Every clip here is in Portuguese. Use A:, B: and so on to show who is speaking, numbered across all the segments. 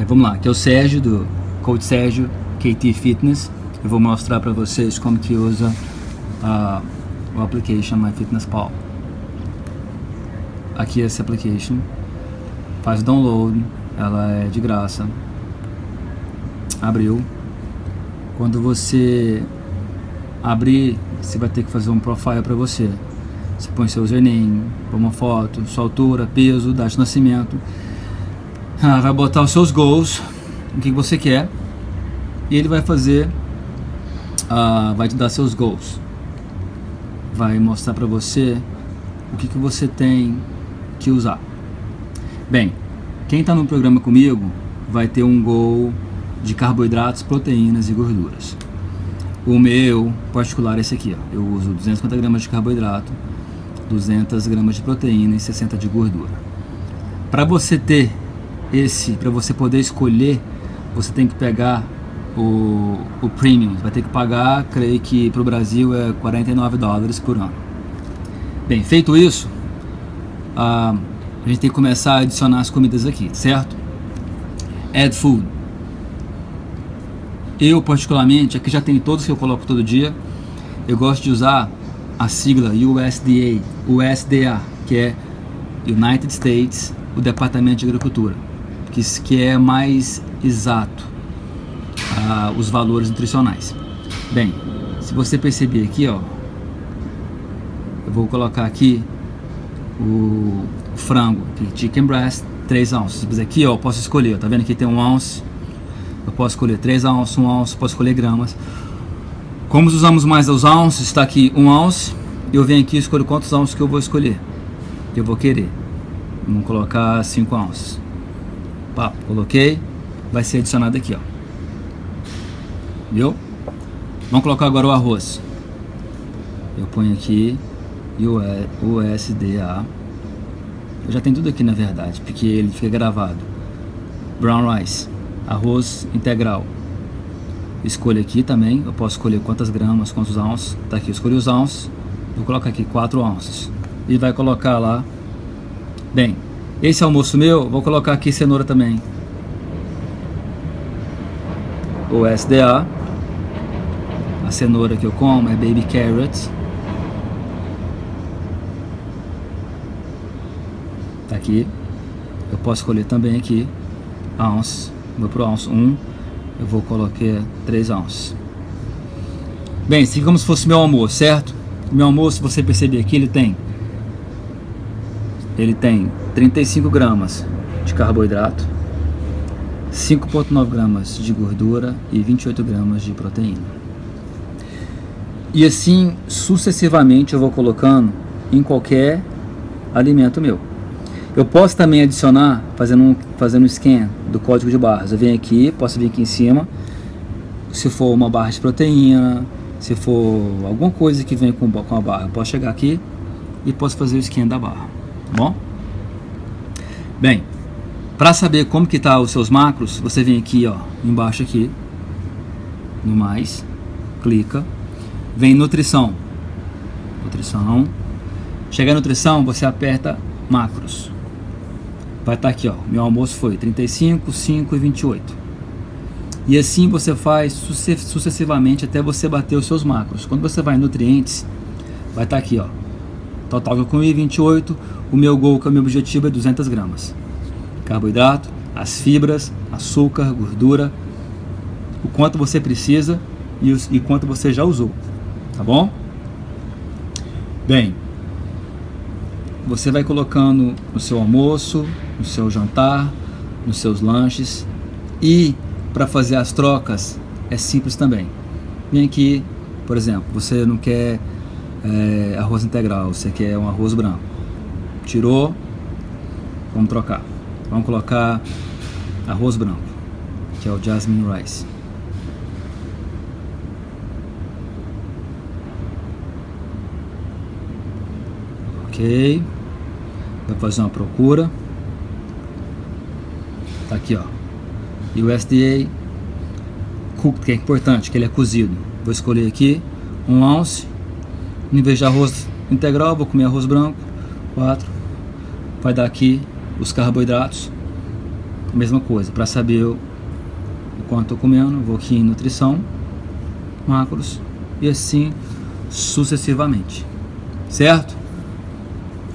A: É, vamos lá, aqui é o Sérgio do Coach Sérgio KT Fitness. Eu vou mostrar para vocês como que usa uh, o application MyFitnessPal. Aqui é esse application, faz download, ela é de graça. Abriu. Quando você abrir, você vai ter que fazer um profile para você. Você põe seu username, põe uma foto, sua altura, peso, data de nascimento. Ah, vai botar os seus goals, o que você quer, e ele vai fazer, ah, vai te dar seus goals. Vai mostrar para você o que, que você tem que usar. Bem, quem está no programa comigo vai ter um goal de carboidratos, proteínas e gorduras. O meu particular é esse aqui, ó. eu uso 250 gramas de carboidrato, 200 gramas de proteína e 60 de gordura. Para você ter esse, para você poder escolher, você tem que pegar o, o premium. Vai ter que pagar, creio que para o Brasil é 49 dólares por ano. Bem, feito isso, a, a gente tem que começar a adicionar as comidas aqui, certo? Add food. Eu, particularmente, aqui já tem todos que eu coloco todo dia. Eu gosto de usar a sigla USDA, USDA, que é United States, o Departamento de Agricultura, que, que é mais exato uh, os valores nutricionais. Bem, se você perceber aqui, ó, eu vou colocar aqui o frango, aqui, chicken breast, 3 ounces. Aqui, ó, eu posso escolher, tá vendo que tem um ounce, eu posso escolher 3 ounces, 1 ounce, posso escolher gramas. Como usamos mais os ounces, está aqui um ounce. Eu venho aqui e escolho quantos ounces que eu vou escolher. Que eu vou querer. Vamos colocar 5 ounces. Coloquei. Vai ser adicionado aqui, ó. Viu? Vamos colocar agora o arroz. Eu ponho aqui USDA. Eu já tenho tudo aqui na verdade, porque ele fica gravado. Brown rice, arroz integral escolho aqui também, eu posso escolher quantas gramas, quantos ounces, tá aqui, eu escolhi os ounces, vou colocar aqui 4 ounces, e vai colocar lá, bem, esse almoço meu, vou colocar aqui cenoura também, o SDA, a cenoura que eu como é baby carrots, tá aqui, eu posso escolher também aqui, ounce, vou pro ounce. 1, eu vou colocar 3 ounces. Bem, assim como se fosse meu almoço, certo? Meu almoço, você perceber aqui, ele tem. Ele tem 35 gramas de carboidrato, 5,9 gramas de gordura e 28 gramas de proteína. E assim sucessivamente eu vou colocando em qualquer alimento meu. Eu posso também adicionar, fazendo um, fazendo um scan do código de barras. Eu venho aqui, posso vir aqui em cima, se for uma barra de proteína, se for alguma coisa que vem com, com a barra, eu posso chegar aqui e posso fazer o scan da barra, tá bom? Bem, para saber como que tá os seus macros, você vem aqui, ó, embaixo aqui, no mais, clica, vem nutrição, nutrição, chega a nutrição, você aperta macros, vai estar tá aqui, ó. Meu almoço foi 35, 5 e 28. E assim você faz sucessivamente até você bater os seus macros. Quando você vai em nutrientes, vai estar tá aqui, ó. Total eu comi 28, o meu gol, que é o meu objetivo, é 200 gramas. Carboidrato, as fibras, açúcar, gordura, o quanto você precisa e, os, e quanto você já usou, tá bom? Bem, você vai colocando no seu almoço, no seu jantar, nos seus lanches e para fazer as trocas é simples também. Vem aqui, por exemplo, você não quer é, arroz integral, você quer um arroz branco. Tirou, vamos trocar. Vamos colocar arroz branco, que é o jasmine rice. Ok vai fazer uma procura. Tá aqui, ó. USDA cooked, que é importante, que ele é cozido. Vou escolher aqui um ounce. Em vez de arroz integral, vou comer arroz branco. 4. Vai dar aqui os carboidratos. mesma coisa. Para saber o quanto estou comendo, vou aqui em nutrição, macros e assim sucessivamente. Certo?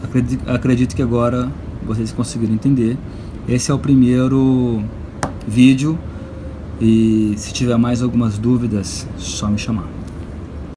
A: Acredito, acredito que agora vocês conseguiram entender. Esse é o primeiro vídeo e se tiver mais algumas dúvidas, só me chamar.